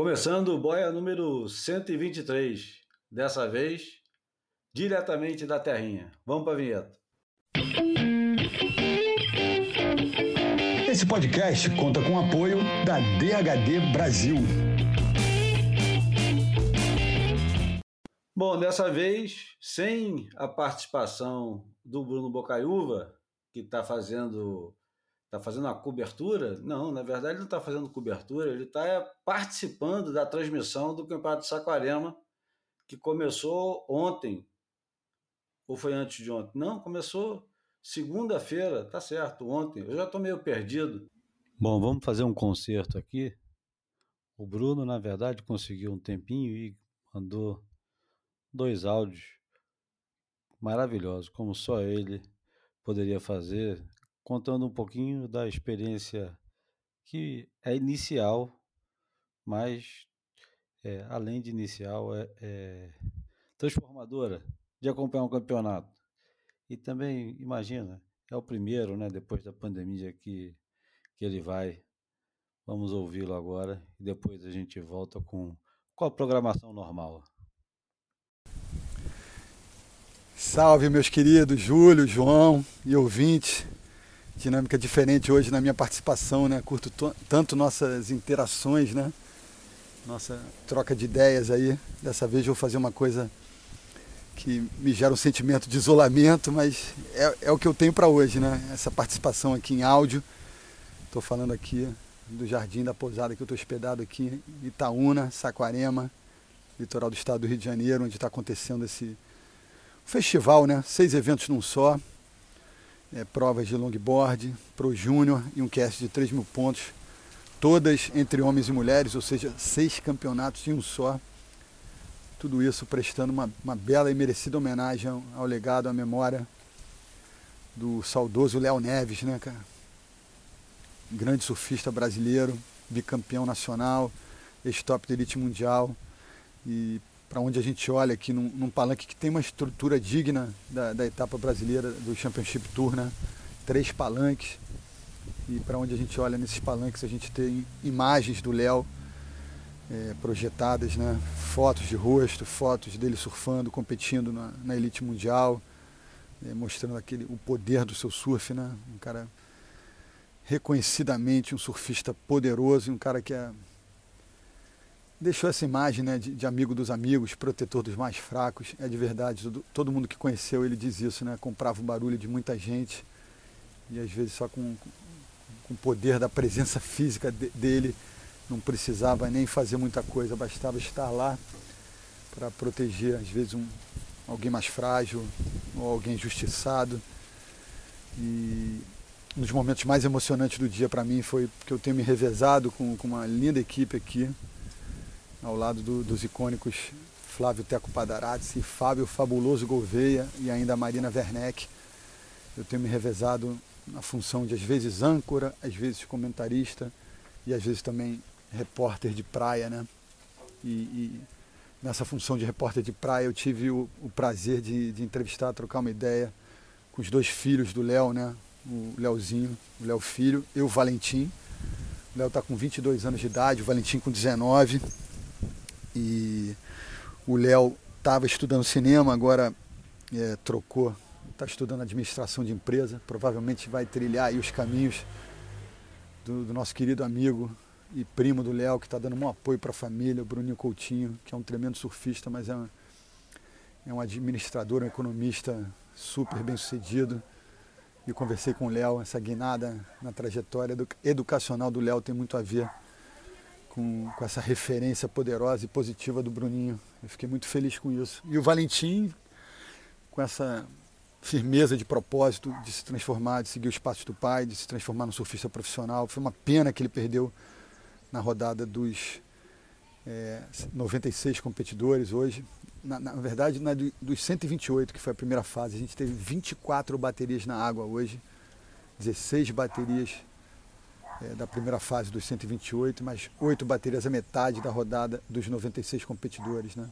Começando o boia número 123, dessa vez diretamente da Terrinha. Vamos para a vinheta. Esse podcast conta com o apoio da DHD Brasil. Bom, dessa vez, sem a participação do Bruno Bocaiúva, que está fazendo está fazendo a cobertura? Não, na verdade ele não está fazendo cobertura, ele está participando da transmissão do Campeonato de Saquarema, que começou ontem. Ou foi antes de ontem? Não, começou segunda-feira, tá certo, ontem. Eu já estou meio perdido. Bom, vamos fazer um concerto aqui. O Bruno, na verdade, conseguiu um tempinho e mandou dois áudios maravilhosos, como só ele poderia fazer contando um pouquinho da experiência que é inicial, mas é, além de inicial, é, é, transformadora de acompanhar um campeonato. E também, imagina, é o primeiro, né, depois da pandemia que, que ele vai. Vamos ouvi-lo agora e depois a gente volta com, com a programação normal. Salve, meus queridos Júlio, João e ouvintes dinâmica diferente hoje na minha participação, né? Curto tanto nossas interações, né? Nossa troca de ideias aí. Dessa vez eu vou fazer uma coisa que me gera um sentimento de isolamento, mas é, é o que eu tenho para hoje, né? Essa participação aqui em áudio. Estou falando aqui do Jardim da Pousada que eu estou hospedado aqui em Itaúna, Saquarema, litoral do estado do Rio de Janeiro, onde está acontecendo esse festival, né? Seis eventos num só é, provas de longboard, pro júnior e um cast de 3 mil pontos, todas entre homens e mulheres, ou seja, seis campeonatos em um só. Tudo isso prestando uma, uma bela e merecida homenagem ao, legado, à memória do saudoso Léo Neves, né, cara? Grande surfista brasileiro, bicampeão nacional, ex-top de elite mundial e para onde a gente olha aqui num, num, palanque que tem uma estrutura digna da, da, etapa brasileira do Championship Tour, né? Três palanques. E para onde a gente olha nesses palanques a gente tem imagens do Léo é, projetadas, né? Fotos de rosto, fotos dele surfando, competindo na, na elite mundial, é, mostrando aquele, o poder do seu surf, né? Um cara reconhecidamente um surfista poderoso e um cara que é deixou essa imagem né, de, de, amigo dos amigos, protetor dos mais fracos. É de verdade, todo, todo, mundo que conheceu ele diz isso, né? Comprava o barulho de muita gente e às vezes só com, com o poder da presença física de, dele não precisava nem fazer muita coisa, bastava estar lá para proteger às vezes um, alguém mais frágil ou alguém injustiçado. E um dos momentos mais emocionantes do dia para mim foi porque eu tenho me revezado com, com uma linda equipe aqui, ao lado do, dos icônicos Flávio Teco Padarazzi, Fábio Fabuloso Gouveia e ainda a Marina Werneck. Eu tenho me revezado na função de às vezes âncora, às vezes comentarista e às vezes também repórter de praia, né? E, e nessa função de repórter de praia eu tive o, o prazer de, de, entrevistar, trocar uma ideia com os dois filhos do Léo, né? O Léozinho, o Léo Filho e o Valentim. O Léo está com 22 anos de idade, o Valentim com 19 e o Léo estava estudando cinema, agora é, trocou, está estudando administração de empresa, provavelmente vai trilhar os caminhos do, do, nosso querido amigo e primo do Léo, que está dando um apoio para a família, o Bruninho Coutinho, que é um tremendo surfista, mas é é um administrador, um economista super bem sucedido. E conversei com o Léo, essa guinada na trajetória educacional do Léo tem muito a ver com, com essa referência poderosa e positiva do Bruninho. Eu fiquei muito feliz com isso. E o Valentim, com essa firmeza de propósito de se transformar, de seguir os passos do pai, de se transformar num surfista profissional. Foi uma pena que ele perdeu na rodada dos é, 96 competidores hoje. Na, na verdade, na, dos 128, que foi a primeira fase, a gente teve 24 baterias na água hoje, 16 baterias é, da primeira fase dos 128, mais oito baterias a metade da rodada dos 96 competidores. Né?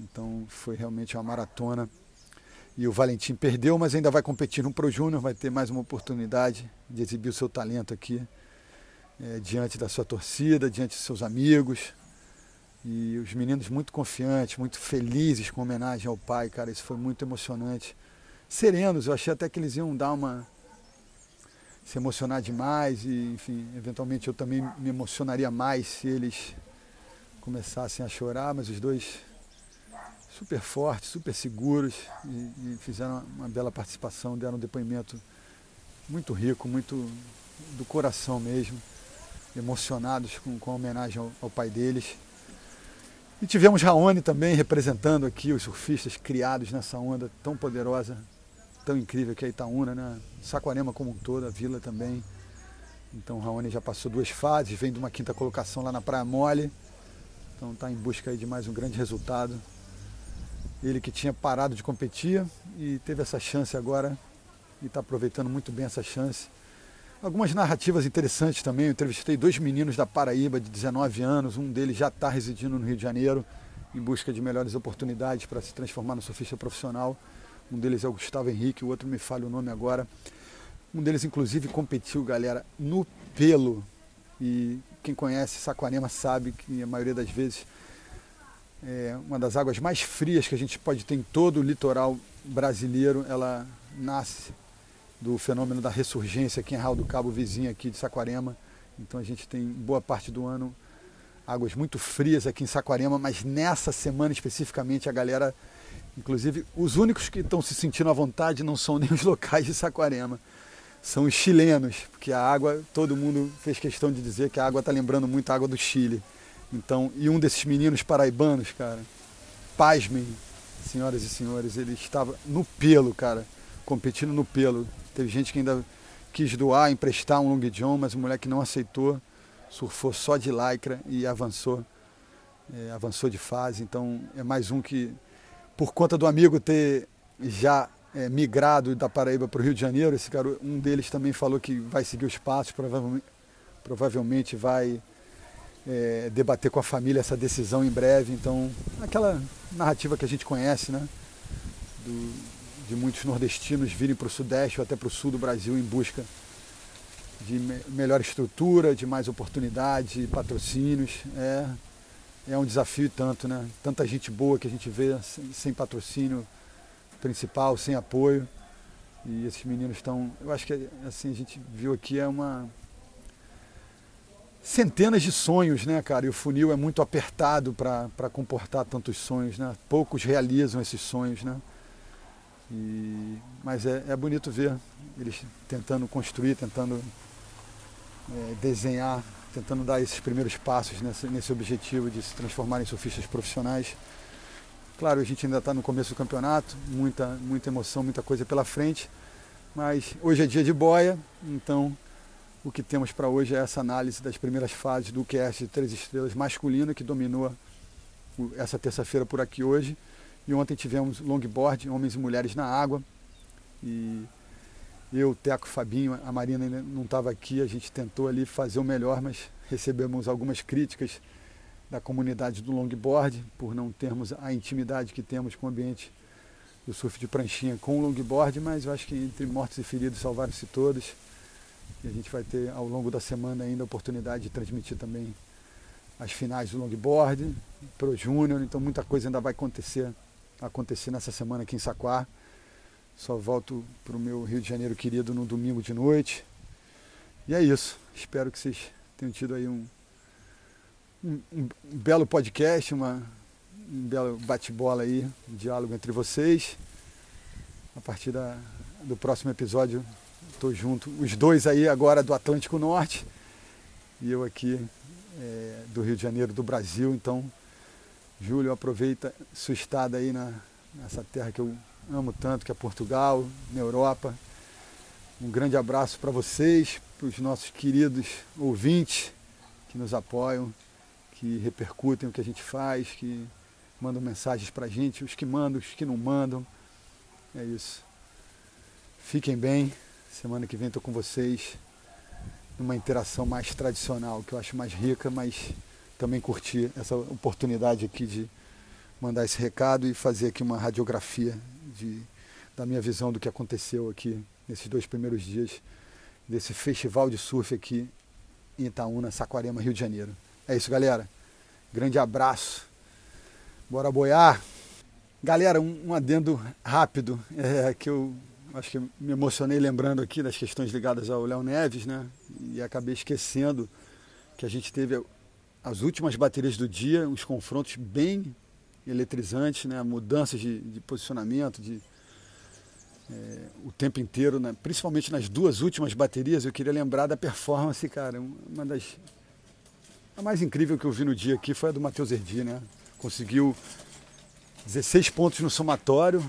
Então foi realmente uma maratona. E o Valentim perdeu, mas ainda vai competir no Pro Júnior, vai ter mais uma oportunidade de exibir o seu talento aqui, é, diante da sua torcida, diante de seus amigos, E os meninos muito confiantes, muito felizes com homenagem ao pai, cara, isso foi muito emocionante. Serenos, eu achei até que eles iam dar uma. Se emocionar demais e, enfim, eventualmente eu também me emocionaria mais se eles começassem a chorar, mas os dois super fortes, super seguros e, e fizeram uma bela participação, deram um depoimento muito rico, muito do coração mesmo, emocionados com, com a homenagem ao, ao pai deles. E tivemos Raoni também representando aqui os surfistas criados nessa onda tão poderosa, tão incrível que é Itaúna, né? Saquarema como um todo, a vila também. Então o Raoni já passou duas fases, vem de uma quinta colocação lá na Praia Mole. Então está em busca de mais um grande resultado. Ele que tinha parado de competir e teve essa chance agora e está aproveitando muito bem essa chance. Algumas narrativas interessantes também. Eu entrevistei dois meninos da Paraíba de 19 anos. Um deles já está residindo no Rio de Janeiro em busca de melhores oportunidades para se transformar no surfista profissional. Um deles é o Gustavo Henrique, o outro me falha o nome agora. Um deles, inclusive, competiu, galera, no pelo. E quem conhece Saquarema sabe que a maioria das vezes é uma das águas mais frias que a gente pode ter em todo o litoral brasileiro. Ela nasce do fenômeno da ressurgência aqui em Real do Cabo, vizinho aqui de Saquarema. Então a gente tem boa parte do ano águas muito frias aqui em Saquarema, mas nessa semana especificamente a galera, inclusive os únicos que estão se sentindo à vontade não são nem os locais de Saquarema, são os chilenos, porque a água, todo mundo fez questão de dizer que a água está lembrando muito a água do Chile. Então, e um desses meninos paraibanos, cara, pasmem, senhoras e senhores, ele estava no pelo, cara, competindo no pelo. Teve gente que ainda quis doar, emprestar um long john, mas o moleque não aceitou, surfou só de lycra e avançou, é, avançou de fase. Então é mais um que, por conta do amigo ter já é, migrado da Paraíba para o Rio de Janeiro, esse cara, um deles também falou que vai seguir os passos, provavelmente, provavelmente vai é, debater com a família essa decisão em breve. Então, aquela narrativa que a gente conhece, né? Do, de muitos nordestinos virem para o sudeste ou até para o sul do Brasil em busca de me melhor estrutura, de mais oportunidade, patrocínios. É, é um desafio tanto, né? Tanta gente boa que a gente vê sem, sem patrocínio principal, sem apoio. E esses meninos estão. Eu acho que assim, a gente viu aqui é uma. Centenas de sonhos, né, cara? E o funil é muito apertado para comportar tantos sonhos, né? Poucos realizam esses sonhos, né? E, mas é, é, bonito ver eles tentando construir, tentando é, desenhar, tentando dar esses primeiros passos nesse, nesse objetivo de se transformar em surfistas profissionais. Claro, a gente ainda está no começo do campeonato, muita, muita emoção, muita coisa pela frente, mas hoje é dia de boia, então o que temos para hoje é essa análise das primeiras fases do QS de Três Estrelas masculino que dominou essa terça-feira por aqui hoje. E ontem tivemos longboard, homens e mulheres na água. E eu, Teco, Fabinho, a Marina ainda não estava aqui, a gente tentou ali fazer o melhor, mas recebemos algumas críticas da comunidade do longboard por não termos a intimidade que temos com o ambiente do surf de pranchinha com o longboard, mas eu acho que entre mortos e feridos salvaram-se todos. E a gente vai ter ao longo da semana ainda a oportunidade de transmitir também as finais do longboard, pro Júnior, então muita coisa ainda vai acontecer acontecer nessa semana aqui em Saquá. Só volto para o meu Rio de Janeiro querido no domingo de noite. E é isso. Espero que vocês tenham tido aí um, um, um belo podcast, uma, um belo bate-bola aí, um diálogo entre vocês. A partir da, do próximo episódio, estou junto, os dois aí agora do Atlântico Norte e eu aqui é, do Rio de Janeiro, do Brasil. Então, Júlio, aproveita sua estada aí na, nessa terra que eu amo tanto, que é Portugal, na Europa. Um grande abraço para vocês, para os nossos queridos ouvintes que nos apoiam, que repercutem o que a gente faz, que mandam mensagens para a gente, os que mandam, os que não mandam. É isso. Fiquem bem. Semana que vem estou com vocês numa interação mais tradicional, que eu acho mais rica, mas também curtir essa oportunidade aqui de mandar esse recado e fazer aqui uma radiografia de, da minha visão do que aconteceu aqui nesses dois primeiros dias desse festival de surf aqui em Itaúna, Saquarema, Rio de Janeiro. É isso, galera. Grande abraço. Bora boiar. Galera, um, um adendo rápido, é, que eu acho que me emocionei lembrando aqui das questões ligadas ao Léo Neves, né? E acabei esquecendo que a gente teve as últimas baterias do dia, uns confrontos bem eletrizantes, né? mudanças de, de posicionamento, de, é, o tempo inteiro, né? principalmente nas duas últimas baterias, eu queria lembrar da performance, cara. Uma das. A mais incrível que eu vi no dia aqui foi a do Matheus Erdi, né? Conseguiu 16 pontos no somatório,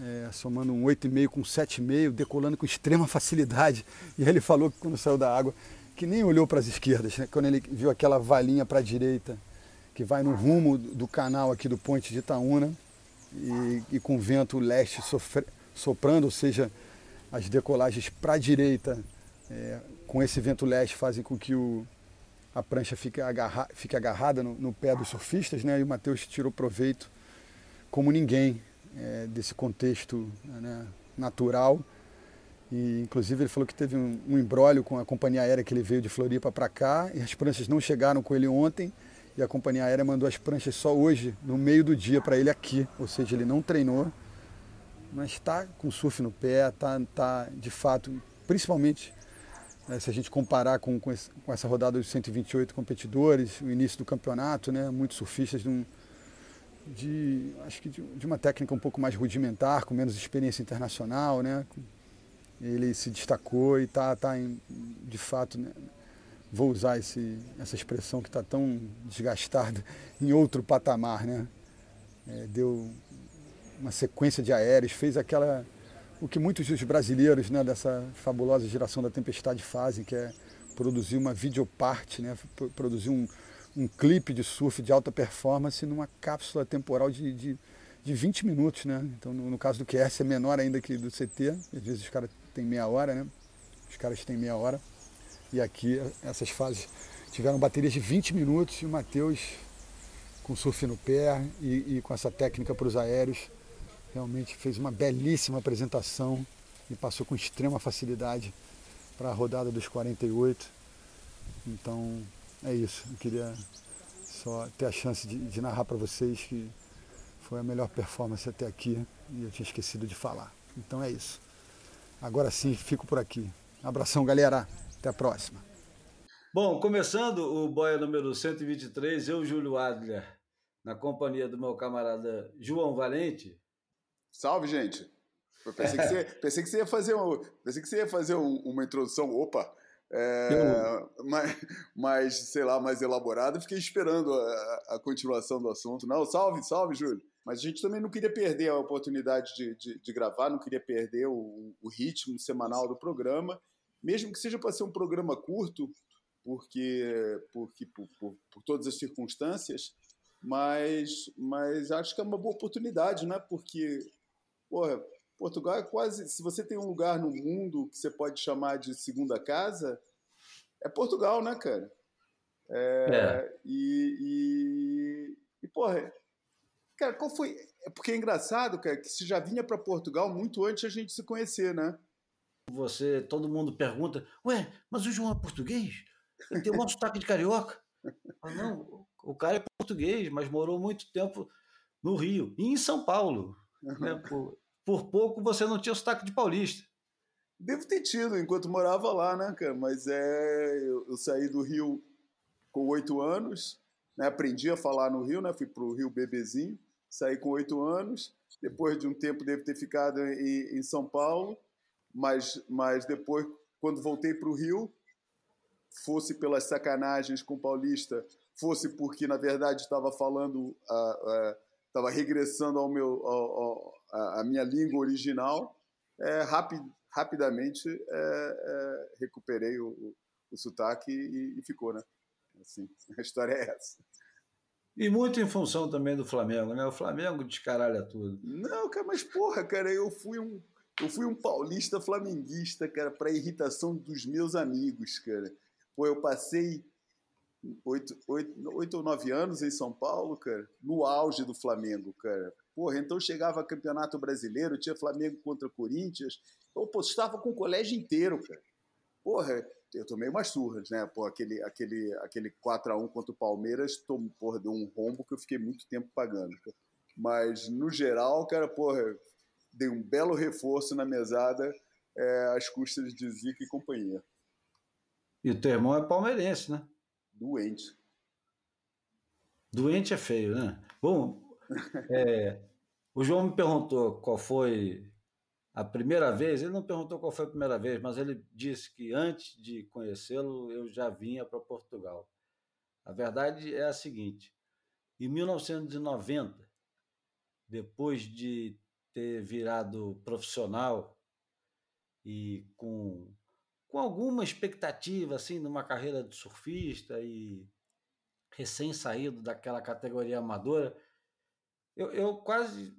é, somando um 8,5 com 7,5, decolando com extrema facilidade. E ele falou que quando saiu da água, que nem olhou para as esquerdas, né? quando ele viu aquela valinha para a direita, que vai no rumo do canal aqui do Ponte de Itaúna, e, e com vento leste sofre, soprando, ou seja, as decolagens para a direita, é, com esse vento leste, fazem com que o, a prancha fique, agarra, fique agarrada no, no, pé dos surfistas, né? e o Matheus tirou proveito como ninguém é, desse contexto né, natual. E, inclusive, ele falou que teve um, um com a companhia aérea que ele veio de Floripa para cá, e as pranchas não chegaram com ele ontem, e a companhia aérea mandou as pranchas só hoje, no meio do dia, para ele aqui. Ou seja, ele não treinou, mas está com surf no pé, está tá, de fato, principalmente né, se a gente comparar com, com, esse, com, essa rodada dos 128 competidores, o início do campeonato, né, muitos surfistas de um, de acho que de, de, uma técnica um pouco mais rudimentar, com menos experiência internacional, né? Ele se destacou e está tá, de fato, né? Vou usar esse, essa expressão que está tão desgastada, em outro patamar, né? É, deu uma sequência de aéreos, fez aquela o que muitos dos brasileiros, né, dessa fabulosa geração da tempestade fazem, que é produzir uma videoparte, né, produzir um, um clipe de surf de alta performance numa cápsula temporal de, de, de 20 minutos, né? Então, no, no caso do QS é menor ainda que do CT, às vezes os caras têm meia hora, né? Os caras têm meia hora. E aqui, essas fases tiveram baterias de 20 minutos e o Matheus com surf no pé e, e com essa técnica para os aéreos, realmente fez uma belíssima apresentação e passou com extrema facilidade para a rodada dos 48. Então, é isso. Eu queria só ter a chance de, de narrar para vocês que foi a melhor performance até aqui e eu tinha esquecido de falar. Então é isso. Agora sim, fico por aqui. Abração, galera. Até a próxima. Bom, começando o boia número 123, eu, Júlio Adler, na companhia do meu camarada João Valente. Salve, gente! Eu pensei que você, pensei que você ia fazer, um, pensei que você ia fazer um, uma introdução. Opa! é, mais, mais, sei lá, mais elaborado. Fiquei esperando a, a, continuação do assunto. Não, salve, salve, Júlio. Mas a gente também não queria perder a oportunidade de, de, de gravar, não queria perder o, o, ritmo semanal do programa, mesmo que seja para ser um programa curto, porque, porque por, por, por, todas as circunstâncias, mas, mas acho que é uma boa oportunidade, né? Porque, porra, Portugal é quase. Se você tem um lugar no mundo que você pode chamar de segunda casa, é Portugal, né, cara? É, é. E, e, e, porra, cara, qual foi. É porque é engraçado, cara, que você já vinha para Portugal muito antes a gente se conhecer, né? Você, todo mundo pergunta, ué, mas o João é português? Ele tem um sotaque de carioca. Ah, não, o cara é português, mas morou muito tempo no Rio e em São Paulo. Né? Por, por pouco você não tinha o sotaque de paulista. Devo ter tido enquanto morava lá, né, cara? Mas é. Eu, eu saí do Rio com oito anos, né? aprendi a falar no Rio, né? Fui pro Rio bebezinho, saí com oito anos. Depois de um tempo, devo ter ficado em, em São Paulo, mas, mas depois, quando voltei para o Rio, fosse pelas sacanagens com o paulista, fosse porque, na verdade, estava falando. Uh, uh, estava regressando ao meu, ao, ao, a, minha língua original, é, rapid, rapidamente é, é, recuperei o, o, o sotaque e, e, ficou, né? Assim, a história é essa. E muito em função também do Flamengo, né? O Flamengo descaralha tudo. Não, cara, mas porra, cara, eu fui um, eu fui um paulista flamenguista, cara, para irritação dos meus amigos, cara. Pô, eu passei oito, oito, oito ou nove anos em São Paulo, cara, no auge do Flamengo, cara. Porra, então chegava Campeonato Brasileiro, tinha Flamengo contra Corinthians, eu postava com o colégio inteiro, cara. Porra, eu tomei umas surras, né? Pô, aquele, aquele, aquele 4x1 contra o Palmeiras, tom, porra, deu um rombo que eu fiquei muito tempo pagando. Mas, no geral, cara, porra, dei um belo reforço na mesada é, às custas de Zica e companhia. E o teu irmão é palmeirense, né? Doente. Doente é feio, né? Bom, é, o João me perguntou qual foi a primeira vez. Ele não perguntou qual foi a primeira vez, mas ele disse que antes de conhecê-lo eu já vinha para Portugal. A verdade é a seguinte: em 1990, depois de ter virado profissional e com, com alguma expectativa assim numa carreira de surfista e recém saído daquela categoria amadora, eu, eu quase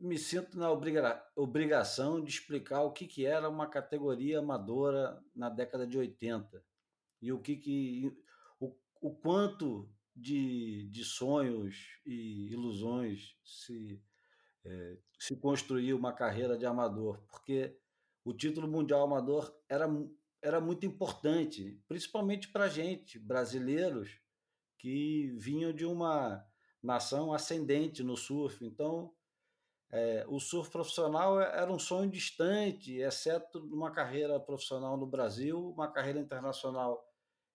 me sinto na obriga, obrigação de explicar o que, que era uma categoria amadora na década de 80 e o que, que o, o quanto de, de sonhos e ilusões se é, se construir uma carreira de amador, porque o título mundial amador era, era muito importante, principalmente para a gente, brasileiros, que vinham de uma nação ascendente no surf. Então, é, o surf profissional era um sonho distante, exceto uma carreira profissional no Brasil, uma carreira internacional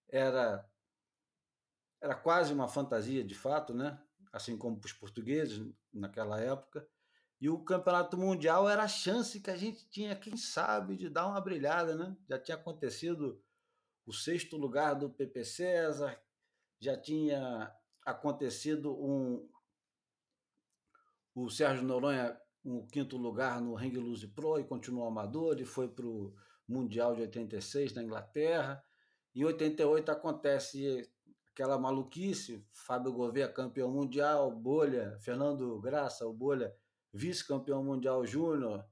era era quase uma fantasia de fato, né? Assim como para os portugueses naquela época. E o campeonato mundial era a chance que a gente tinha, quem sabe, de dar uma brilhada, né? Já tinha acontecido o sexto lugar do PP César, já tinha acontecido um o Sérgio Noronha um quinto lugar no Hang Loose Pro e continuou amador e foi para o Mundial de 86 na Inglaterra. Em 88 acontece aquela maluquice, Fábio Gouveia campeão mundial, Bolha, Fernando Graça, o Bolha vice-campeão mundial júnior,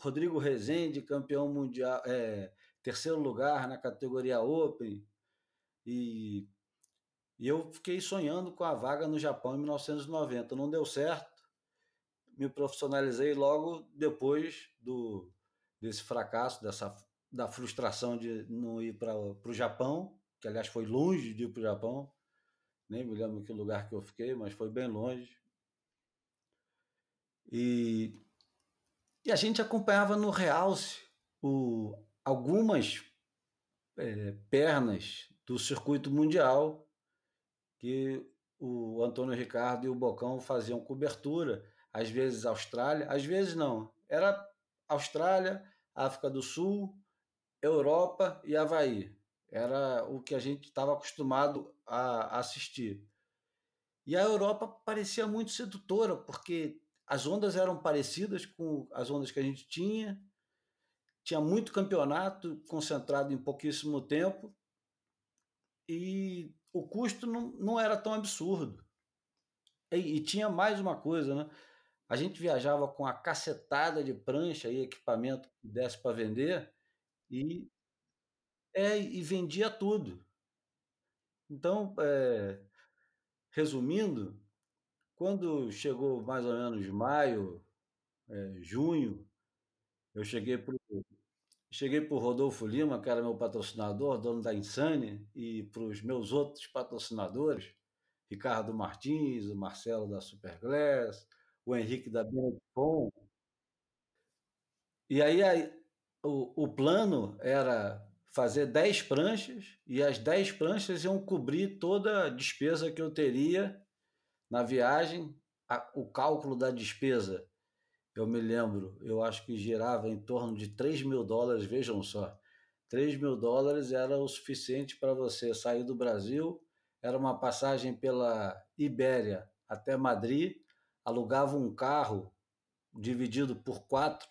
Rodrigo Rezende, campeão mundial, é, terceiro lugar na categoria Open, e, e eu fiquei sonhando com a vaga no Japão em 1990. Não deu certo, me profissionalizei logo depois do desse fracasso, dessa da frustração de não ir para o Japão, que aliás foi longe de ir para o Japão, nem me lembro que lugar que eu fiquei, mas foi bem longe. E, e a gente acompanhava no realce o, algumas é, pernas do circuito mundial que o Antônio Ricardo e o Bocão faziam cobertura, às vezes Austrália, às vezes não. Era Austrália, África do Sul, Europa e Havaí. Era o que a gente estava acostumado a assistir. E a Europa parecia muito sedutora, porque as ondas eram parecidas com as ondas que a gente tinha, tinha muito campeonato concentrado em pouquíssimo tempo e o custo não, não era tão absurdo. E, e tinha mais uma coisa, né? A gente viajava com a cacetada de prancha e equipamento que desse para vender e, é, e vendia tudo. Então, é, resumindo, quando chegou mais ou menos maio, é, junho, eu cheguei para cheguei o Rodolfo Lima, que era meu patrocinador, dono da Insane, e para os meus outros patrocinadores, Ricardo Martins, o Marcelo da Superglass, o Henrique da Benetton. E aí, aí o, o plano era fazer 10 pranchas e as 10 pranchas iam cobrir toda a despesa que eu teria na viagem, a, o cálculo da despesa, eu me lembro, eu acho que girava em torno de 3 mil dólares, vejam só. 3 mil dólares era o suficiente para você sair do Brasil, era uma passagem pela Ibéria até Madrid, alugava um carro dividido por quatro,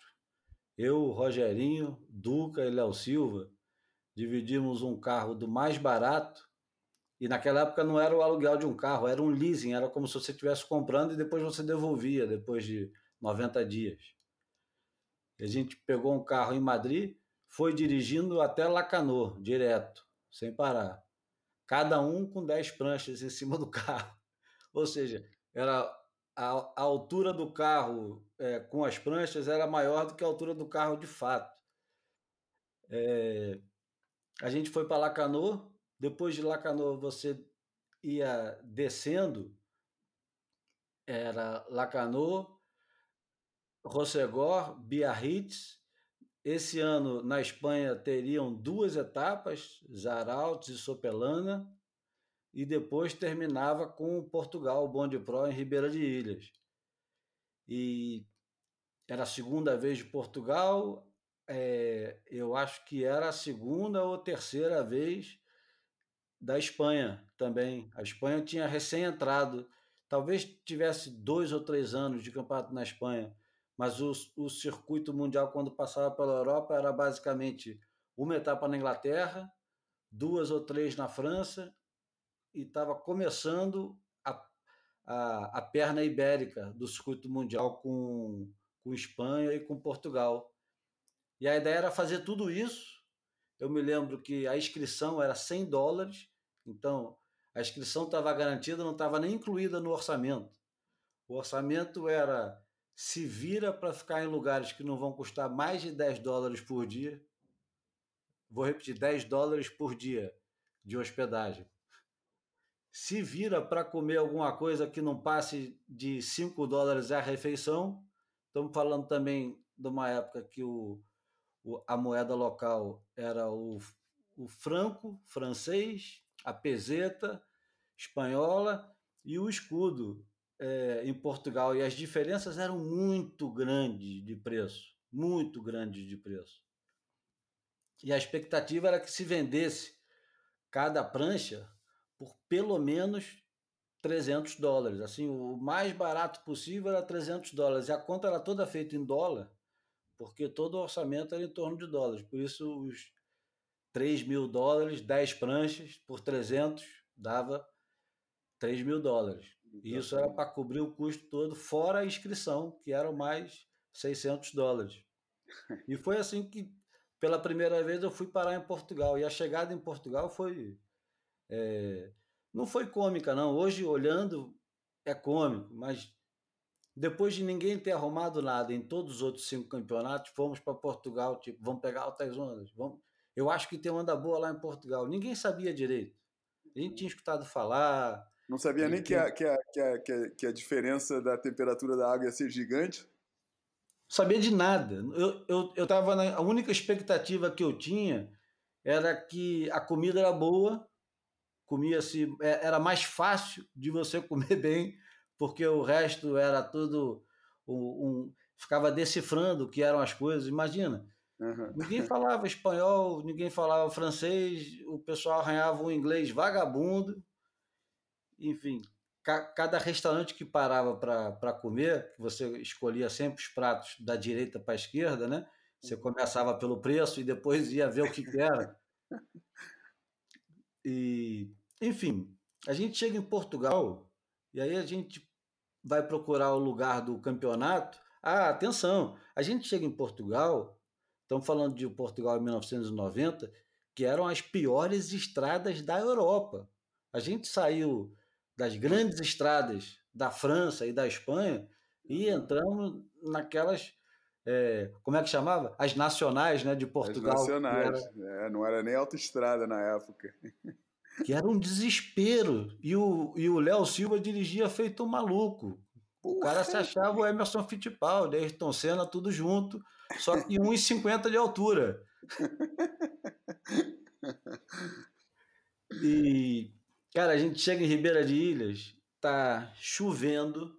eu, Rogerinho, Duca e Léo Silva, dividimos um carro do mais barato e naquela época não era o aluguel de um carro, era um leasing, era como se você estivesse comprando e depois você devolvia depois de 90 dias. E a gente pegou um carro em Madrid, foi dirigindo até Lacanau, direto, sem parar. Cada um com 10 pranchas em cima do carro. Ou seja, era a, a altura do carro é, com as pranchas era maior do que a altura do carro de fato. É, a gente foi para Lacanau. Depois de Lacanau, você ia descendo. Era Lacanau, Rossegor, Biarritz. Esse ano, na Espanha, teriam duas etapas, Zaraltes e Sopelana. E depois terminava com Portugal, Bonde Pro, em Ribeira de Ilhas. E era a segunda vez de Portugal, é, eu acho que era a segunda ou terceira vez da Espanha também. A Espanha tinha recém entrado, talvez tivesse dois ou três anos de campeonato na Espanha, mas o, o circuito mundial, quando passava pela Europa, era basicamente uma etapa na Inglaterra, duas ou três na França, e estava começando a, a, a perna ibérica do circuito mundial com, com Espanha e com Portugal. E a ideia era fazer tudo isso. Eu me lembro que a inscrição era 100 dólares, então a inscrição estava garantida, não estava nem incluída no orçamento. O orçamento era se vira para ficar em lugares que não vão custar mais de 10 dólares por dia. Vou repetir, 10 dólares por dia de hospedagem. Se vira para comer alguma coisa que não passe de 5 dólares a refeição. Estamos falando também de uma época que o, a moeda local era o, o franco francês, a peseta espanhola e o escudo é, em Portugal. E as diferenças eram muito grandes de preço, muito grandes de preço. E a expectativa era que se vendesse cada prancha por pelo menos 300 dólares. Assim, o mais barato possível era 300 dólares. E a conta era toda feita em dólar porque todo o orçamento era em torno de dólares. Por isso, os 3 mil dólares, 10 pranchas por 300, dava 3 mil dólares. E isso era para cobrir o custo todo, fora a inscrição, que eram mais 600 dólares. E foi assim que, pela primeira vez, eu fui parar em Portugal. E a chegada em Portugal foi. É, não foi cômica, não. Hoje, olhando, é cômico, mas depois de ninguém ter arrumado nada em todos os outros cinco campeonatos, fomos para Portugal, tipo, vamos pegar altas ondas. Vamos... Eu acho que tem onda boa lá em Portugal. Ninguém sabia direito. A gente tinha escutado falar. Não sabia nem que, a, que, a, que, a, que, a, que a diferença da temperatura da água ia ser gigante? Sabia de nada. Eu, eu, eu tava na... A única expectativa que eu tinha era que a comida era boa, comia-se. É, era mais fácil de você comer bem porque o resto era tudo um, um ficava decifrando o que eram as coisas. Imagina, uhum. ninguém falava espanhol, ninguém falava francês, o pessoal arranhava um inglês vagabundo. Enfim, ca, cada restaurante que parava para comer, você escolhia sempre os pratos da direita para a esquerda, né? Você começava pelo preço e depois ia ver o que, que era. E, enfim, a gente chega em Portugal e aí a gente vai procurar o lugar do campeonato. Ah, atenção, a gente chega em Portugal, estamos falando de Portugal em 1990, que eram as piores estradas da Europa. A gente saiu das grandes estradas da França e da Espanha e entramos naquelas é, como é que chamava? As nacionais né, de Portugal. As nacionais, era... é, não era nem autoestrada na época. que era um desespero. E o e o Léo Silva dirigia feito um maluco. O cara se achava o Emerson Fittipaldi, Ayrton Senna, tudo junto, só que 1,50 de altura. E, cara, a gente chega em Ribeira de Ilhas, tá chovendo,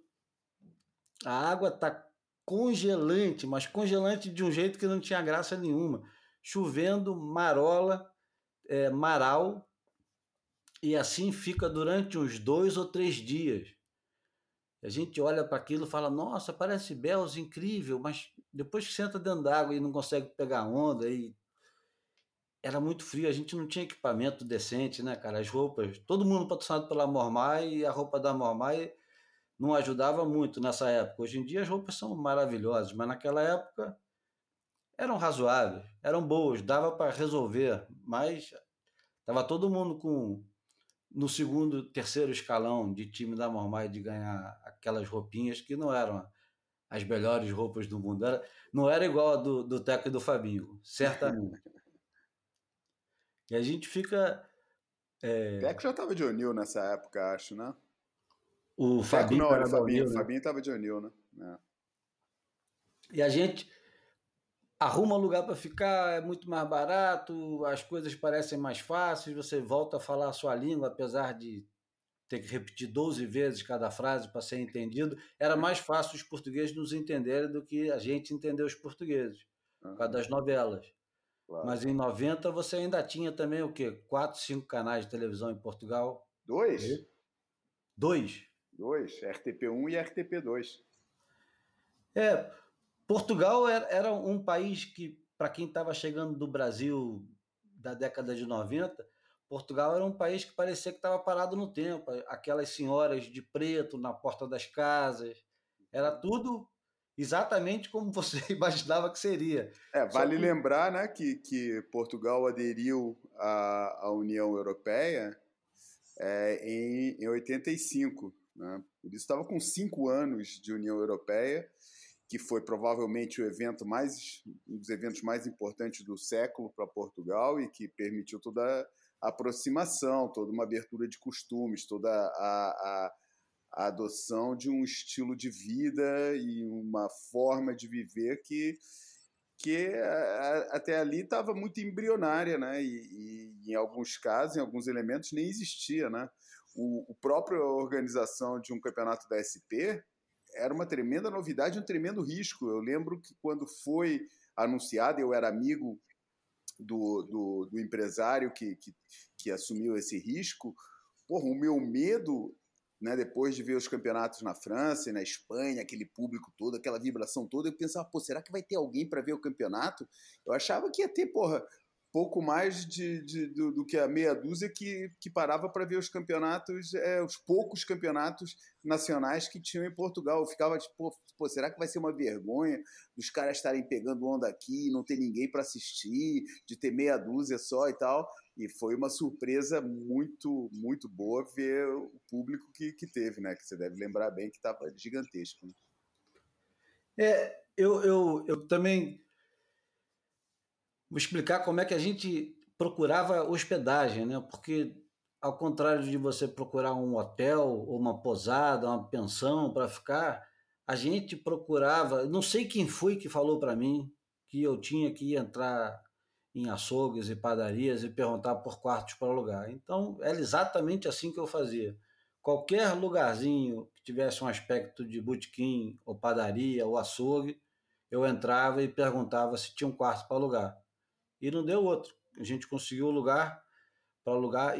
a água tá congelante, mas congelante de um jeito que não tinha graça nenhuma. Chovendo, marola, é, maral, e assim fica durante uns dois ou três dias. A gente olha para aquilo e fala: nossa, parece Bells, incrível, mas depois que senta dentro d'água e não consegue pegar onda, e era muito frio, a gente não tinha equipamento decente, né, cara? As roupas, todo mundo patrocinado pela Mormai e a roupa da Mormai não ajudava muito nessa época. Hoje em dia as roupas são maravilhosas, mas naquela época eram razoáveis, eram boas, dava para resolver, mas estava todo mundo com no segundo, terceiro escalão de time da Mormai de ganhar aquelas roupinhas que não eram as melhores roupas do mundo. Era, não era igual a do, do Teco e do Fabinho, certamente. E a gente fica. É... Teco já estava de O'Neill nessa época, acho, né? O Teco Fabinho. Não, era o Fabinho. O né? Fabinho estava de O'Neill, né? É. E a gente arruma lugar para ficar, é muito mais barato, as coisas parecem mais fáceis, você volta a falar a sua língua, apesar de ter que repetir 12 vezes cada frase para ser entendido, era mais fácil os portugueses nos entenderem do que a gente entender os portugueses, por causa das novelas. Claro. Mas em 90 você ainda tinha também o quê? Quatro, cinco canais de televisão em Portugal? Dois? Dois. Dois, RTP1 e RTP2. É, Portugal era um país que, para quem estava chegando do Brasil da década de 90, Portugal era um país que parecia que estava parado no tempo. Aquelas senhoras de preto na porta das casas, era tudo exatamente como você imaginava que seria. É, vale que... lembrar né, que, que Portugal aderiu à, à União Europeia é, em, em 85. Né? Por isso estava com cinco anos de União Europeia que foi provavelmente o evento mais um dos eventos mais importantes do século para Portugal e que permitiu toda a aproximação, toda uma abertura de costumes, toda a, a, a adoção de um estilo de vida e uma forma de viver que que até ali estava muito embrionária, né? E, e, em alguns casos, em alguns elementos, nem existia, né? O, o própria organização de um campeonato da SP era uma tremenda novidade, um tremendo risco. Eu lembro que quando foi anunciado, eu era amigo do, do, do empresário que, que, que, assumiu esse risco. Porra, o meu medo, né, depois de ver os campeonatos na França e na Espanha, aquele público todo, aquela vibração toda, eu pensava, pô, será que vai ter alguém para ver o campeonato? Eu achava que ia ter, porra, pouco mais de, de do, do, que a meia dúzia que, que parava para ver os campeonatos, é, os poucos campeonatos nacionais que tinham em Portugal. Eu ficava tipo, pô, será que vai ser uma vergonha dos caras estarem pegando onda aqui, não ter ninguém para assistir, de ter meia dúzia só e tal? E foi uma surpresa muito, muito boa ver o público que, que teve, né? Que você deve lembrar bem que estava gigantesco. Né? É, eu, eu, eu também explicar como é que a gente procurava hospedagem, né? Porque ao contrário de você procurar um hotel ou uma posada, uma pensão para ficar, a gente procurava. Não sei quem foi que falou para mim que eu tinha que entrar em açougues e padarias e perguntar por quartos para alugar. Então, era exatamente assim que eu fazia. Qualquer lugarzinho que tivesse um aspecto de botequim, ou padaria, ou açougue, eu entrava e perguntava se tinha um quarto para alugar e não deu outro. A gente conseguiu lugar para alugar,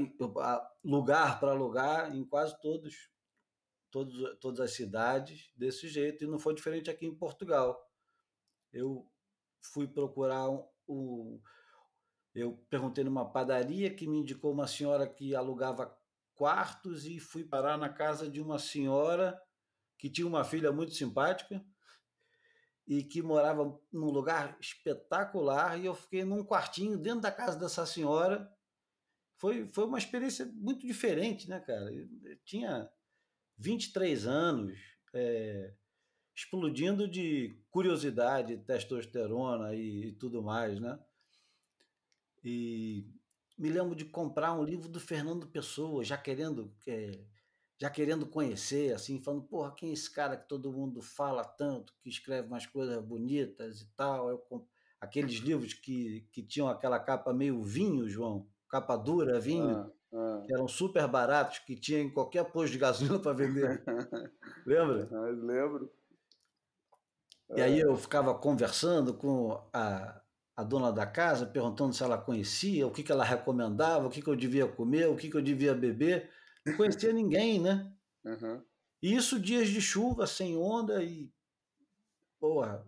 lugar para alugar em quase todos, todos, todas as cidades desse jeito, e não foi diferente aqui em Portugal. Eu fui procurar um, um eu perguntei numa padaria que me indicou uma senhora que alugava quartos e fui parar na casa de uma senhora que tinha uma filha muito simpática e que morava num lugar espetacular e eu fiquei num quartinho dentro da casa dessa senhora. Foi, foi uma experiência muito diferente, né, cara? Eu, eu tinha 23 anos, é, explodindo de curiosidade, testosterona e, e, tudo mais, né? E me lembro de comprar um livro do Fernando Pessoa, já querendo é, já querendo conhecer, assim, falando, porra, quem é esse cara que todo mundo fala tanto, que escreve umas coisas bonitas e tal? Eu, aqueles livros que, que tinham aquela capa meio vinho, João, capa dura, vinho, ah, ah. que eram super baratos, que tinha em qualquer posto de gasolina para vender. Lembra? Ah, lembro. E aí eu ficava conversando com a, a dona da casa, perguntando se ela conhecia, o que, que ela recomendava, o que, que eu devia comer, o que, que eu devia beber não conhecia ninguém, né? Uhum. Isso dias de chuva, sem onda e. Porra,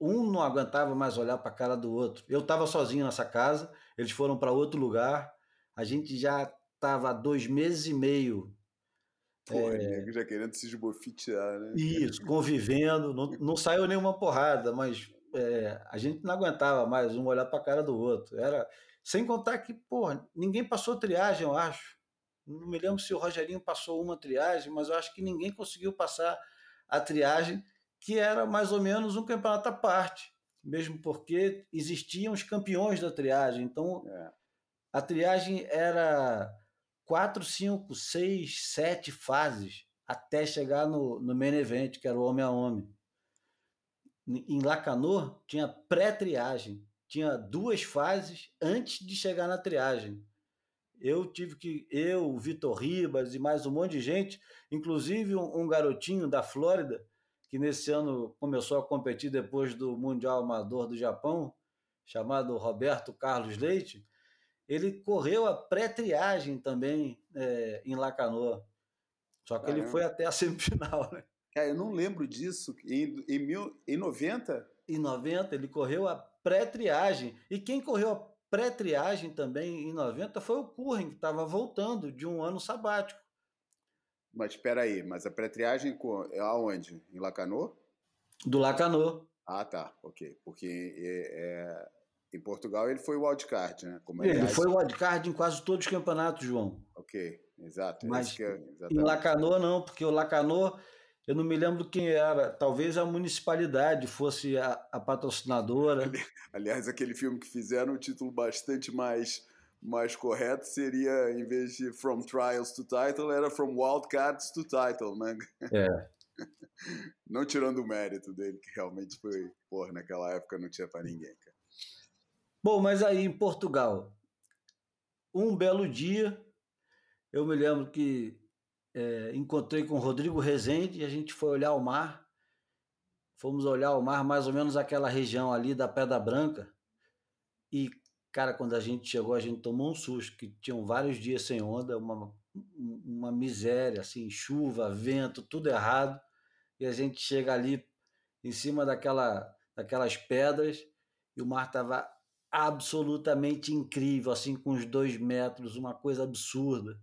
um não aguentava mais olhar para a cara do outro. Eu estava sozinho nessa casa, eles foram para outro lugar, a gente já estava dois meses e meio. Pô, é... já querendo se esbofitear, né? Isso, convivendo, não, não saiu nenhuma porrada, mas é, a gente não aguentava mais um olhar para a cara do outro. Era sem contar que, porra, ninguém passou triagem, eu acho. Não me lembro se o Rogerinho passou uma triagem, mas eu acho que ninguém conseguiu passar a triagem, que era mais ou menos um campeonato à parte, mesmo porque existiam os campeões da triagem. Então, é. a triagem era quatro, cinco, seis, sete fases até chegar no, no main event, que era o homem a homem. Em Lacanô tinha pré-triagem, tinha duas fases antes de chegar na triagem. Eu tive que, eu, o Vitor Ribas e mais um monte de gente, inclusive um, um garotinho da Flórida, que nesse ano começou a competir depois do Mundial Amador do Japão, chamado Roberto Carlos Leite, ele correu a pré-triagem também é, em Lacanô. Só que Caramba. ele foi até a semifinal, né? Cara, eu não lembro disso. Em, em, mil, em 90? Em 90, ele correu a pré-triagem. E quem correu a pré-triagem também em 90 foi o Curren, que estava voltando de um ano sabático. Mas espera aí, mas a pré-triagem é aonde? Em Lacanô? Do Lacanô. Ah, tá, ok. Porque é, é, em Portugal ele foi o wildcard, né? Como, ele foi o wildcard em quase todos os campeonatos, João. Ok, exato. É Mas é, em Lacanô não, porque o Lacanô, eu não me lembro quem era. Talvez a municipalidade fosse a, a patrocinadora. Aliás, aquele filme que fizeram, o título bastante mais mais correto seria, em vez de From Trials to Title, era From Wildcards to Title, né? É. Não tirando o mérito dele, que realmente foi, porra, naquela época não tinha para ninguém, cara. Bom, mas aí em Portugal, um belo dia, eu me lembro que é, encontrei com o Rodrigo Rezende e a gente foi olhar o mar. Fomos olhar o mar, mais ou menos aquela região ali da Pedra Branca. E, cara, quando a gente chegou, a gente tomou um susto, que tinham vários dias sem onda, uma, uma miséria, assim, chuva, vento, tudo errado. E a gente chega ali em cima daquela, daquelas pedras e o mar estava absolutamente incrível, assim, com uns dois metros, uma coisa absurda.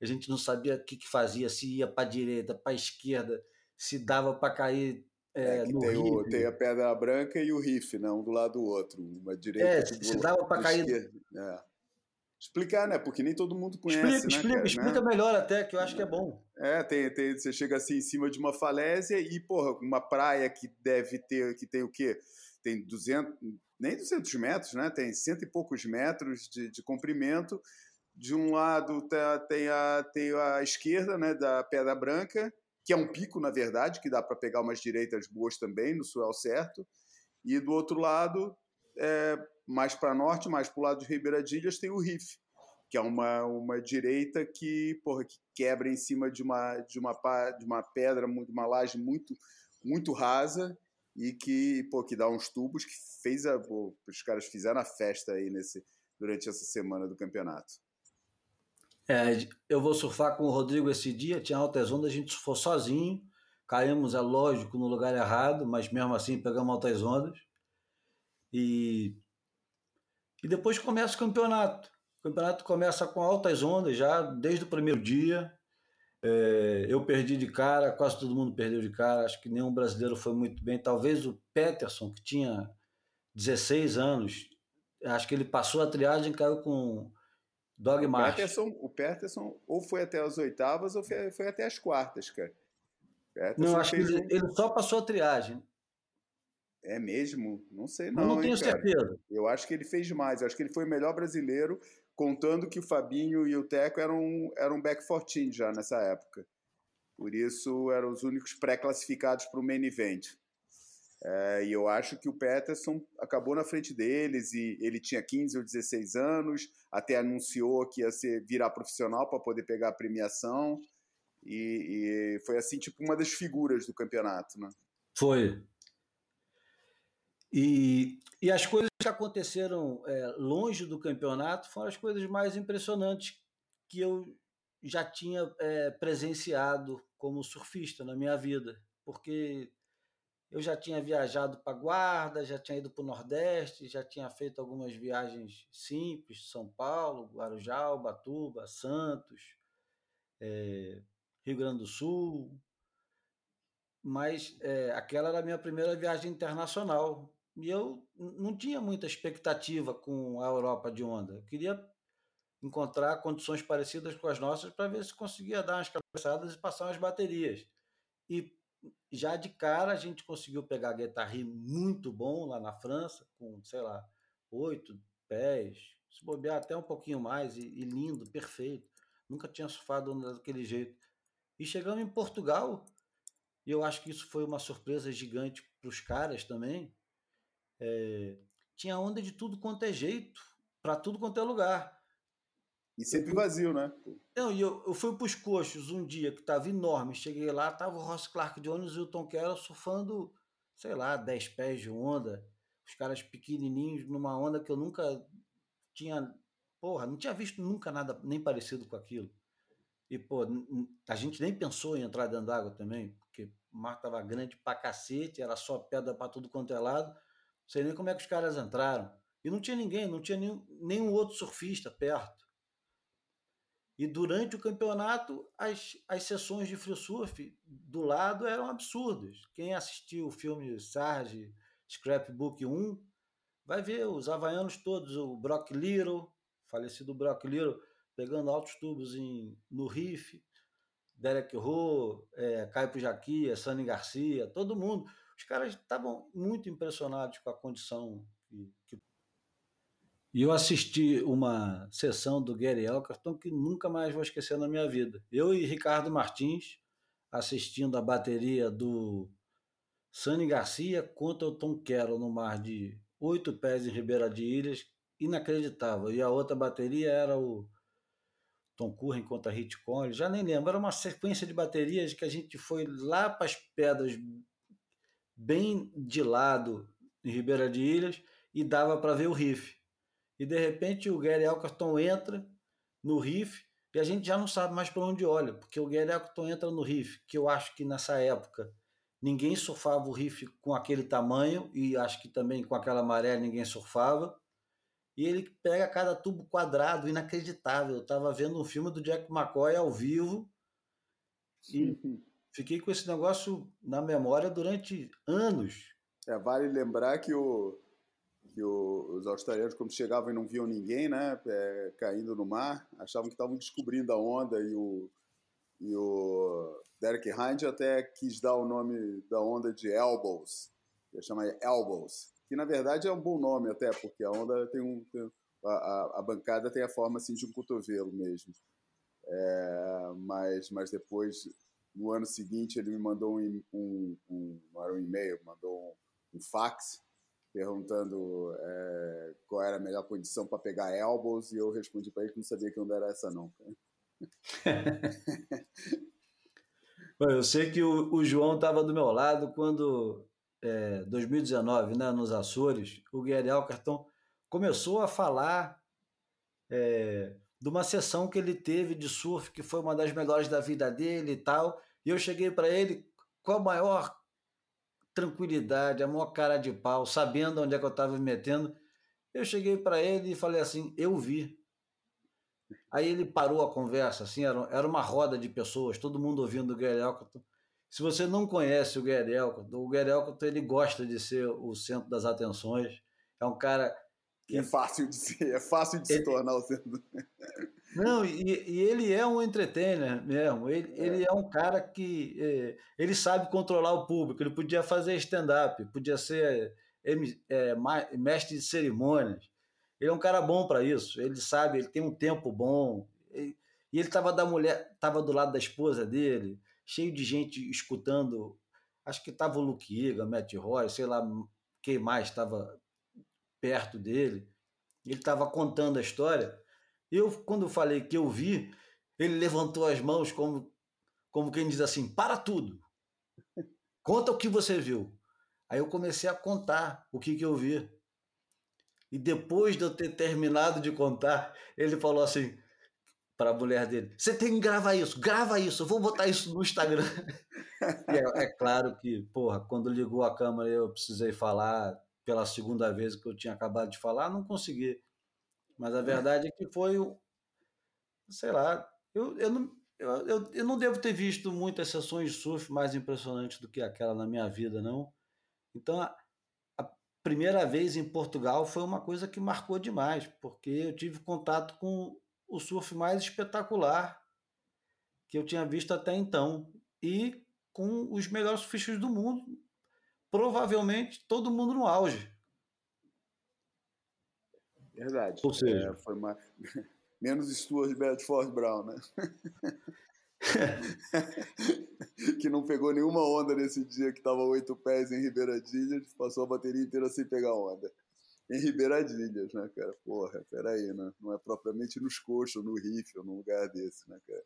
A gente não sabia o que, que fazia, se ia para a direita, para a esquerda, se dava para cair é, é, tem, o, tem, a Pedra Branca e o Riff, né? um do lado do outro. Uma direita. É, se dava para cair. É. Explicar, né? Porque nem todo mundo conhece. Explica, né, explica, explica né? melhor até, que eu acho que é bom. É, tem, tem, você chega assim em cima de uma falésia e, porra, uma praia que deve ter, que tem o quê? Tem 200, nem 200 metros, né? Tem cento e poucos metros de, de comprimento. De um lado tá, tem, a, tem a esquerda, né, da Pedra Branca, que é um pico, na verdade, que dá para pegar umas direitas boas também, no suel certo. E do outro lado, é, mais para norte, mais para o lado de Ribeiradilhas, tem o Riff, que é uma, uma direita que, porra, que quebra em cima de uma, de uma, de uma pedra, de uma laje muito, muito rasa e que, pô, que dá uns tubos que fez a, pô, os caras fizeram a festa aí nesse, durante essa semana do campeonato. É, eu vou surfar com o Rodrigo esse dia, tinha altas ondas, a gente surfou sozinho, caímos, é lógico, no lugar errado, mas mesmo assim pegamos altas ondas. E, e depois começa o campeonato. O campeonato começa com altas ondas já desde o primeiro dia. É, eu perdi de cara, quase todo mundo perdeu de cara, acho que nenhum brasileiro foi muito bem. Talvez o Peterson, que tinha 16 anos, acho que ele passou a triagem caiu com dog o Peterson, o Peterson ou foi até as oitavas ou foi, foi até as quartas, cara. Peterson não, acho que ele, um... ele, só passou a triagem. É mesmo? Não sei não. Eu não hein, tenho cara. certeza. Eu acho que ele fez mais. Eu acho que ele foi o melhor brasileiro contando que o Fabinho e o Teco eram, eram back 14 já nessa época. Por isso eram os únicos pré-classificados para o main event. É, e eu acho que o Peterson acabou na frente deles e ele tinha 15 ou 16 anos, até anunciou que ia ser, virar profissional para poder pegar a premiação. E, e, foi assim, tipo, uma das figuras do campeonato, né? Foi. E, e as coisas que aconteceram é, longe do campeonato foram as coisas mais impressionantes que eu já tinha é, presenciado como surfista na minha vida, porque eu já tinha viajado para Guarda, já tinha ido para o Nordeste, já tinha feito algumas viagens simples, São Paulo, Guarujá, Ubatuba, Santos, é, Rio Grande do Sul, mas é, aquela era a minha primeira viagem internacional e eu não tinha muita expectativa com a Europa de onda. Eu queria encontrar condições parecidas com as nossas para ver se conseguia dar umas cabeçadas e passar umas baterias. E já de cara a gente conseguiu pegar guitarra muito bom lá na França, com, sei lá, oito pés, se bobear até um pouquinho mais, e, e lindo, perfeito. Nunca tinha surfado daquele jeito. E chegamos em Portugal, e eu acho que isso foi uma surpresa gigante para os caras também. É, tinha onda de tudo quanto é jeito, para tudo quanto é lugar. E sempre vazio, né? Não, e eu, eu fui para os coxos um dia que estava enorme. Cheguei lá, tava o Ross Clark Jones e o Tom Carroll surfando, sei lá, 10 pés de onda. Os caras pequenininhos numa onda que eu nunca tinha. Porra, não tinha visto nunca nada nem parecido com aquilo. E, pô, a gente nem pensou em entrar dentro d'água também, porque o mar tava grande pra cacete, era só pedra para tudo quanto é lado. Não sei nem como é que os caras entraram. E não tinha ninguém, não tinha nenhum, nenhum outro surfista perto. E durante o campeonato, as, as sessões de free surf do lado eram absurdas. Quem assistiu o filme Sarge Scrapbook 1 vai ver os havaianos todos, o Brock Little, falecido Brock Little, pegando altos tubos em, no Riff, Derek Ho, é, Jaquia, Sani Garcia, todo mundo. Os caras estavam muito impressionados com a condição que, que e eu assisti uma sessão do Gary Elkerton que nunca mais vou esquecer na minha vida. Eu e Ricardo Martins assistindo a bateria do Sani Garcia contra o Tom Carroll no mar de oito pés em Ribeira de Ilhas, inacreditável. E a outra bateria era o Tom Curren contra Hit Conley, já nem lembro. Era uma sequência de baterias que a gente foi lá para as pedras, bem de lado, em Ribeira de Ilhas, e dava para ver o riff e de repente o Gary Elkerton entra no riff e a gente já não sabe mais para onde olha, porque o Gary Elkerton entra no riff, que eu acho que nessa época ninguém surfava o riff com aquele tamanho e acho que também com aquela maré ninguém surfava. E ele pega cada tubo quadrado, inacreditável. Eu estava vendo um filme do Jack McCoy ao vivo e fiquei com esse negócio na memória durante anos. É, vale lembrar que o, que o, os australianos, quando chegavam e não viam ninguém, né, é, caindo no mar, achavam que estavam descobrindo a onda e o, e o Derek Hind até quis dar o nome da onda de Elbows, ia chamar Elbows, que na verdade é um bom nome até, porque a onda tem um... Tem, a, a, bancada tem a forma assim de um cotovelo mesmo. É, mas, mas depois, no ano seguinte, ele me mandou um, um, um, um e-mail, mandou um, um fax perguntando é, qual era a melhor condição para pegar elbows e eu respondi para ele que não sabia que onda era essa não. eu sei que o, o João estava do meu lado quando, é, 2019, né, nos Açores, o Gary Alcarton começou a falar é, de uma sessão que ele teve de surf, que foi uma das melhores da vida dele e tal, e eu cheguei para ele com a maior tranquilidade, a maior cara de pau, sabendo onde é que eu estava me metendo. Eu cheguei para ele e falei assim: eu vi. Aí ele parou a conversa, assim, era, era uma roda de pessoas, todo mundo ouvindo o Gary Elkerton. Se você não conhece o Gary Elkerton, o Gary Elkerton ele gosta de ser o centro das atenções. É um cara que... É fácil de ser, é fácil de ele... se tornar o centro. Não, e, e, ele é um entertainer mesmo. Ele é, ele é um cara que é, ele sabe controlar o público. Ele podia fazer stand-up, podia ser é, é mestre de cerimônias. Ele é um cara bom para isso. Ele sabe, ele tem um tempo bom. e ele estava da mulher, estava do lado da esposa dele, cheio de gente escutando. Acho que estava o Luke Iga, Matt Roy, sei lá quem mais estava perto dele. Ele estava contando a história eu, quando falei que eu vi, ele levantou as mãos como, como quem diz assim: para tudo. Conta o que você viu. Aí eu comecei a contar o que, que eu vi. E depois de eu ter terminado de contar, ele falou assim para a mulher dele: Você tem que gravar isso, grava isso, eu vou botar isso no Instagram. é, é, claro que, porra, quando ligou a câmera eu precisei falar pela segunda vez que eu tinha acabado de falar, não consegui. Mas a verdade é que foi, sei lá, eu, eu, não, eu, eu, eu não devo ter visto muitas sessões de surf mais impressionantes do que aquela na minha vida, não. Então, a, a primeira vez em Portugal foi uma coisa que marcou demais, porque eu tive contato com o surf mais espetacular que eu tinha visto até então e com os melhores surfistas do mundo, provavelmente todo mundo no auge. Verdade. Ou seja, é, foi mais... menos Stuart Bedford Brown, né? que não pegou nenhuma onda nesse dia que estava oito pés em Ribeiradilhas, passou a bateria inteira sem pegar onda. Em Ribeiradilhas, né, cara? Porra, peraí, né? Não é propriamente nos coxos, no riff, ou num lugar desse, né, cara?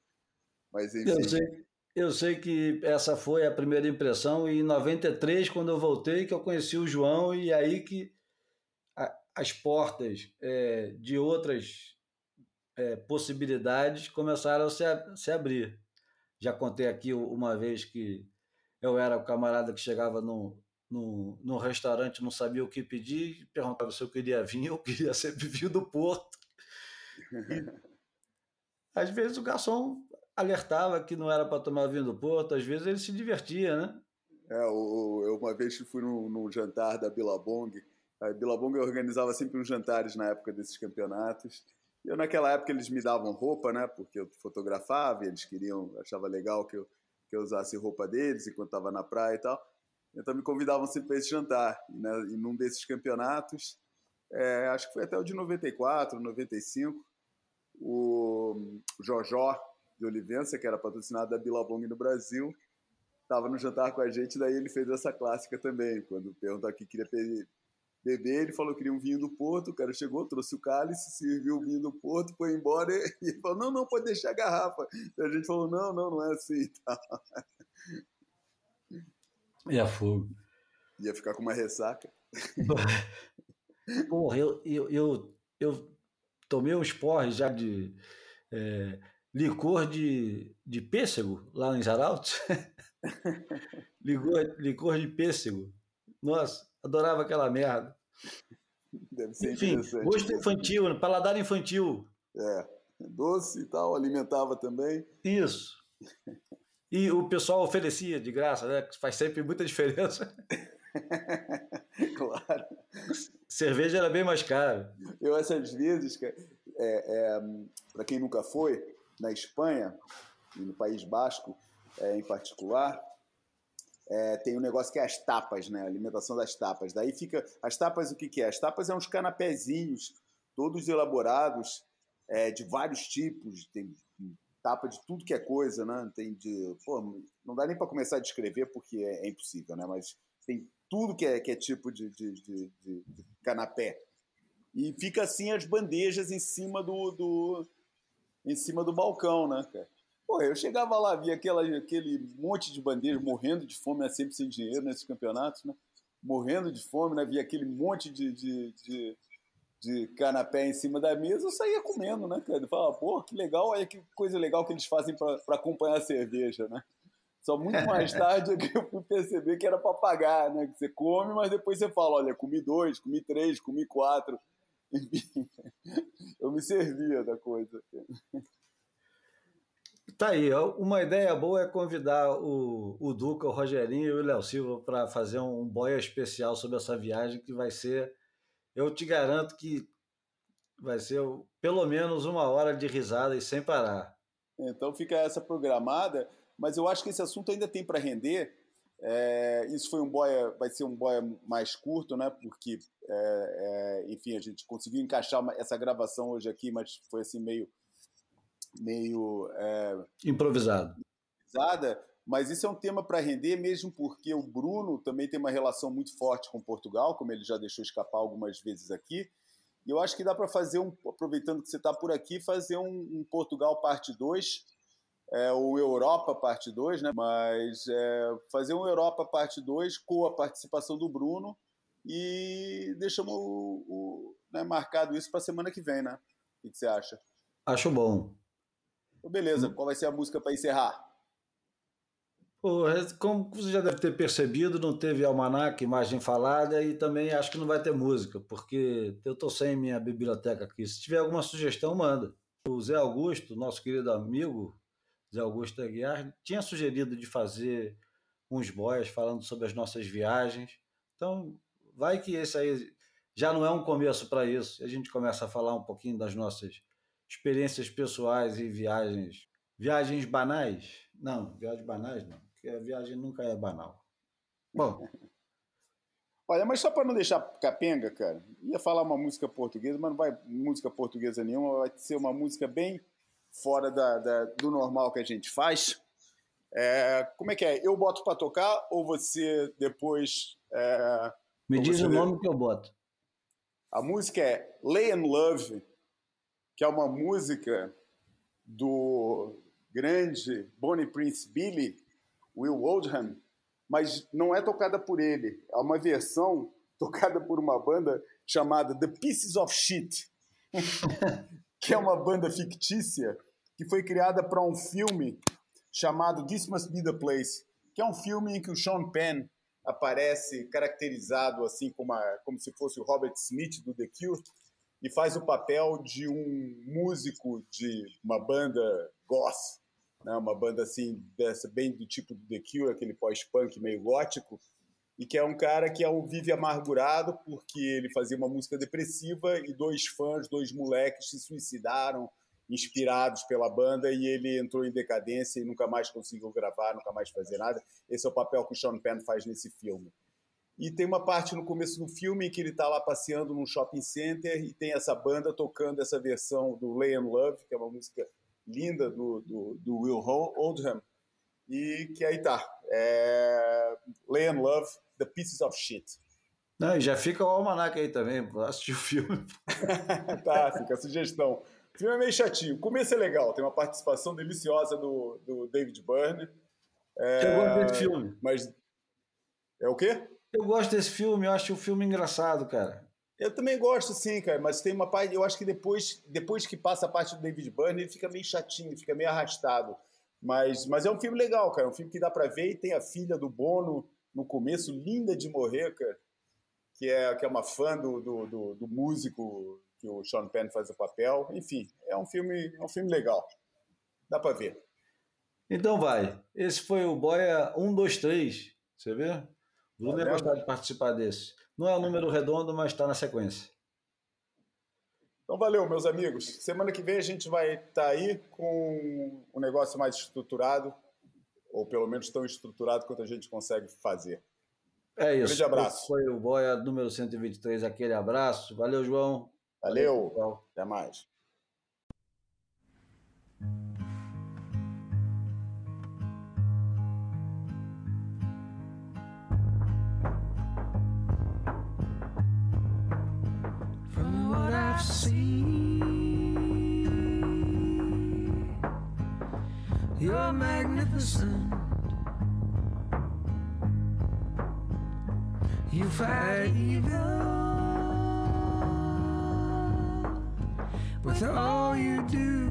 Mas enfim. Eu sei, eu sei que essa foi a primeira impressão, e em 93, quando eu voltei, que eu conheci o João, e aí que as portas é, de outras é, possibilidades começaram a se, a se, abrir. Já contei aqui uma vez que eu era o camarada que chegava no, no, no restaurante, não sabia o que pedir, perguntava se eu queria vinho, eu queria sempre vinho do Porto. Às vezes o garçom alertava que não era para tomar vinho do Porto, às vezes ele se divertia, né? É, eu uma vez fui num, num jantar da Billabong, a Billabong organizava sempre uns jantares na época desses campeonatos, eu, naquela época, eles me davam roupa, né? Porque eu fotografava e eles queriam, achava legal que eu, que eu usasse roupa deles enquanto estava na praia e tal. Então me convidavam sempre para esse jantar. E, né, e num desses campeonatos, é, acho que foi até o de 94, 95, o Jojó de Olivença, que era patrocinado da Billabong no Brasil, estava no jantar com a gente, daí ele fez essa clássica também, quando perguntou aqui queria beber, ele falou que queria um vinho do Porto, o cara chegou, trouxe o cálice, serviu o vinho do Porto, foi embora e ele falou, não, não, pode deixar a garrafa. E a gente falou, não, não, não é assim e tal. A fogo. Ia ficar com uma ressaca. Porra, eu, eu, eu, eu tomei uns porres já de é, licor de, de pêssego lá em Zaraltos. licor, licor de pêssego. Nossa, Adorava aquela merda. Deve ser Enfim, gosto infantil, né? paladar infantil. É, doce e tal, alimentava também. Isso. E o pessoal oferecia de graça, né? Faz sempre muita diferença. claro. Cerveja era bem mais cara. Eu, essas vezes, é, é, para quem nunca foi, na Espanha, e no País Basco é, em particular, é, tem um negócio que é as tapas, né? A alimentação das tapas. Daí fica. As tapas, o que, que é? As tapas é uns canapézinhos, todos elaborados, é, de vários tipos. Tem tapa de tudo que é coisa, né? Tem de. Pô, não dá nem para começar a descrever porque é, é, impossível, né? Mas tem tudo que é, que é tipo de, de, de, de, canapé. E fica assim as bandejas em cima do, do em cima do balcão, né, cara? Porra, eu chegava lá, via aquela, aquele monte de bandeiras, morrendo de fome, né? sempre sem dinheiro nesses campeonatos, né? Morrendo de fome, né? Via aquele monte de, de, de, de canapé em cima da mesa, eu saía comendo, né, cara? Eu falava, pô, que legal, olha que coisa legal que eles fazem para acompanhar a cerveja, né? Só muito mais tarde é que eu fui perceber que era para pagar, né? Que você come, mas depois você fala, olha, comi dois, comi três, comi quatro. Enfim, eu me servia da coisa. Tá aí, uma ideia boa é convidar o, o Duca, o Rogerinho e o Léo Silva para fazer um boia especial sobre essa viagem que vai ser, eu te garanto que vai ser pelo menos uma hora de risada e sem parar. Então fica essa programada, mas eu acho que esse assunto ainda tem para render. É, isso foi um boia, vai ser um boia mais curto, né? Porque, é, é, enfim, a gente conseguiu encaixar essa gravação hoje aqui, mas foi assim meio meio é, improvisado. improvisada, mas isso é um tema para render mesmo porque o Bruno também tem uma relação muito forte com Portugal, como ele já deixou escapar algumas vezes aqui. E eu acho que dá para fazer um, aproveitando que você está por aqui, fazer um, um Portugal parte 2, é, ou Europa parte 2, né? Mas é, fazer um Europa parte 2 com a participação do Bruno e deixamos o, o né, marcado isso para a semana que vem, né? O que você acha? Acho bom. Então, beleza, hum. qual vai ser a música para encerrar? Pô, como você já deve ter percebido, não teve almanac, imagem falada e também acho que não vai ter música, porque eu estou sem minha biblioteca aqui. Se tiver alguma sugestão, manda. O Zé Augusto, nosso querido amigo, Zé Augusto Aguiar, tinha sugerido de fazer uns boias falando sobre as nossas viagens. Então, vai que esse aí já não é um começo para isso. A gente começa a falar um pouquinho das nossas experiências pessoais e viagens. Viagens banais? Não, viagens banais não, porque a viagem nunca é banal. Bom, Olha, mas só para não deixar capenga, cara, ia falar uma música portuguesa, mas não vai música portuguesa nenhuma, vai ser uma música bem fora da, da do normal que a gente faz. É, como é que é? Eu boto para tocar ou você depois. É, Me diz o nome que eu boto. A música é Lay and Love, que é uma música do grande Bonnie Prince Billy, Will Oldham, mas não é tocada por ele. É uma versão tocada por uma banda chamada The Pieces of Shit, que é uma banda fictícia que foi criada para um filme chamado This Must Be the Place, que é um filme em que o Sean Penn aparece caracterizado assim como, a, como se fosse o Robert Smith do The Cure e faz o papel de um músico de uma banda goth né? uma banda assim, dessa, bem do tipo do The Cure, aquele pós-punk meio gótico, e que é um cara que é um vive amargurado porque ele fazia uma música depressiva e dois fãs, dois moleques se suicidaram inspirados pela banda e ele entrou em decadência e nunca mais conseguiu gravar, nunca mais fazer nada. Esse é o papel que o Sean Penn faz nesse filme. E tem uma parte no começo do filme em que ele está lá passeando num shopping center e tem essa banda tocando essa versão do Lay and Love, que é uma música linda do, do, do Will Oldham, e que aí tá. É... Lay and Love, The Pieces of Shit. Não, e já fica o almanac aí também, pra assistir o filme. tá, fica a sugestão. O filme é meio chatinho. O começo é legal, tem uma participação deliciosa do, do David Byrne. É... Eu gosto desse filme. Mas. É o quê? Eu gosto desse filme, eu acho o filme engraçado, cara. Eu também gosto, sim, cara, mas tem uma parte. Eu acho que depois, depois que passa a parte do David Byrne, ele fica meio chatinho, fica meio arrastado. Mas, mas é um filme legal, cara. É um filme que dá pra ver e tem a filha do Bono no começo, linda de morrer, cara, que é, que é uma fã do, do, do, do músico que o Sean Penn faz o papel. Enfim, é um filme, é um filme legal. Dá pra ver. Então vai. Esse foi o Boia 123. Você vê? Bruno ia gostar de participar desse. Não é um número redondo, mas está na sequência. Então valeu, meus amigos. Semana que vem a gente vai estar tá aí com um negócio mais estruturado, ou pelo menos tão estruturado quanto a gente consegue fazer. É isso. Um grande abraço. Foi o Boia número 123, aquele abraço. Valeu, João. Valeu. Valeu Até mais. You're magnificent. You fight evil with all you do.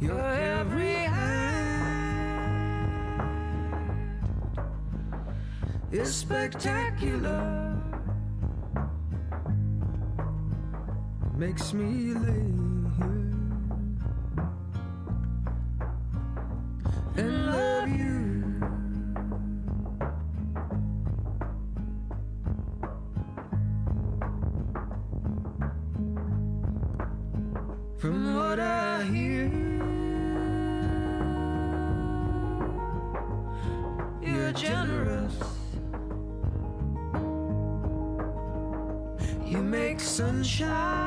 Your every act is spectacular. Makes me lay here and love you. From what I hear, you're generous. You make sunshine.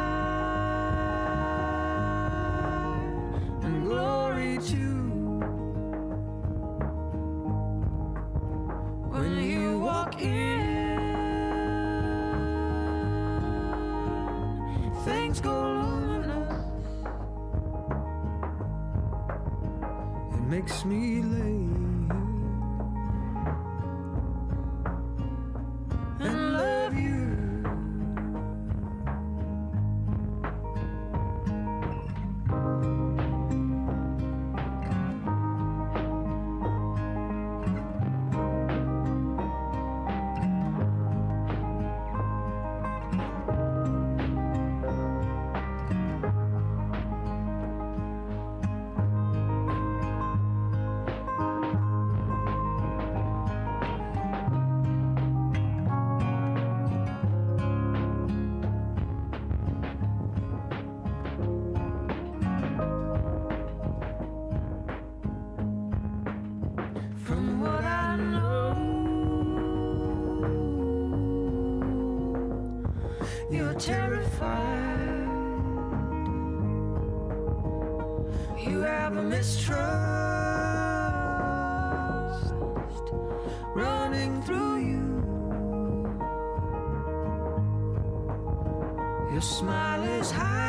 Smile is hiding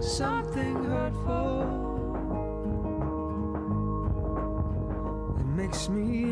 something hurtful. It makes me